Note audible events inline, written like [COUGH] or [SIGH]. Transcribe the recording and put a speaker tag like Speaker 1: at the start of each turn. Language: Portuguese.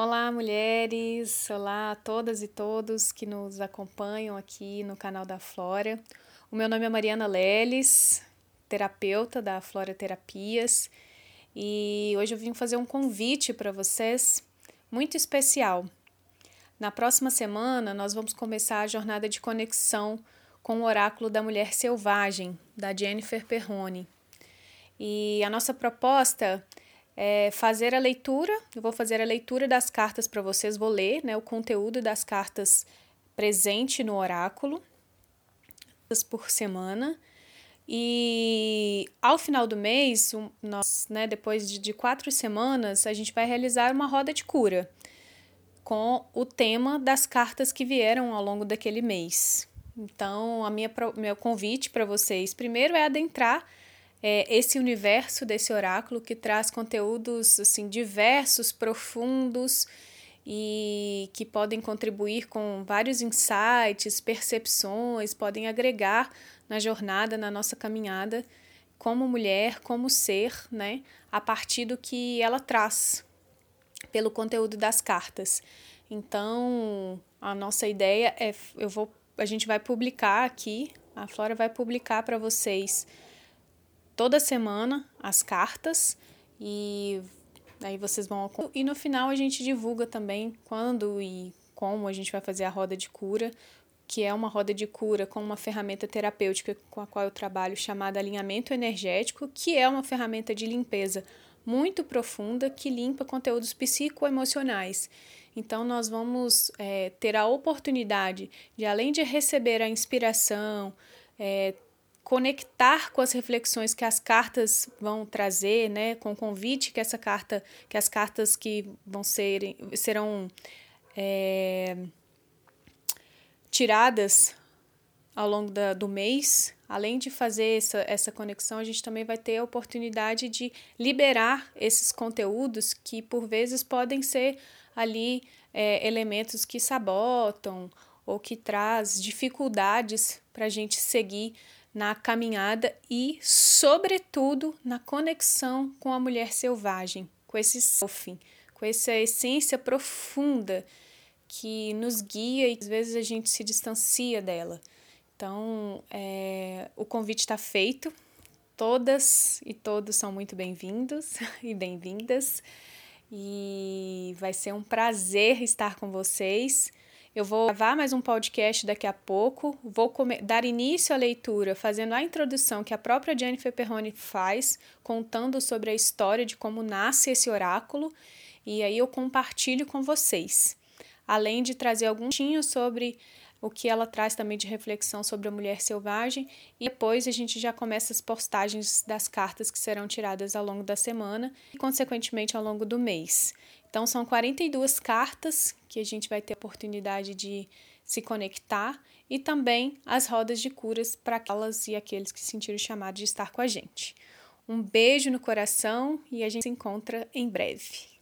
Speaker 1: Olá, mulheres! Olá a todas e todos que nos acompanham aqui no canal da Flora. O meu nome é Mariana Leles, terapeuta da Flora Terapias, e hoje eu vim fazer um convite para vocês muito especial. Na próxima semana, nós vamos começar a jornada de conexão com o Oráculo da Mulher Selvagem, da Jennifer Perrone. E a nossa proposta é fazer a leitura. Eu vou fazer a leitura das cartas para vocês, vou ler né, o conteúdo das cartas presente no oráculo por semana. E ao final do mês, nós, né, depois de, de quatro semanas, a gente vai realizar uma roda de cura com o tema das cartas que vieram ao longo daquele mês. Então, a minha meu convite para vocês primeiro é adentrar é, esse universo desse oráculo que traz conteúdos assim diversos, profundos e que podem contribuir com vários insights, percepções, podem agregar na jornada, na nossa caminhada como mulher, como ser, né, a partir do que ela traz pelo conteúdo das cartas. Então, a nossa ideia é eu vou a gente vai publicar aqui, a Flora vai publicar para vocês toda semana as cartas e aí vocês vão e no final a gente divulga também quando e como a gente vai fazer a roda de cura, que é uma roda de cura com uma ferramenta terapêutica com a qual eu trabalho chamada alinhamento energético, que é uma ferramenta de limpeza muito profunda que limpa conteúdos psicoemocionais. Então, nós vamos é, ter a oportunidade de, além de receber a inspiração, é, conectar com as reflexões que as cartas vão trazer, né, com o convite que essa carta, que as cartas que vão ser serão é, tiradas ao longo da, do mês, além de fazer essa, essa conexão, a gente também vai ter a oportunidade de liberar esses conteúdos que por vezes podem ser ali é, elementos que sabotam ou que traz dificuldades para a gente seguir na caminhada e, sobretudo, na conexão com a mulher selvagem, com esse selfie, com essa essência profunda que nos guia e às vezes a gente se distancia dela. Então, é, o convite está feito. Todas e todos são muito bem-vindos [LAUGHS] e bem-vindas. E vai ser um prazer estar com vocês. Eu vou gravar mais um podcast daqui a pouco, vou dar início à leitura fazendo a introdução que a própria Jennifer Perrone faz, contando sobre a história de como nasce esse oráculo, e aí eu compartilho com vocês. Além de trazer algum tinho sobre o que ela traz também de reflexão sobre a mulher selvagem, e depois a gente já começa as postagens das cartas que serão tiradas ao longo da semana e, consequentemente, ao longo do mês. Então, são 42 cartas que a gente vai ter a oportunidade de se conectar e também as rodas de curas para aquelas e aqueles que se sentiram chamados de estar com a gente. Um beijo no coração e a gente se encontra em breve.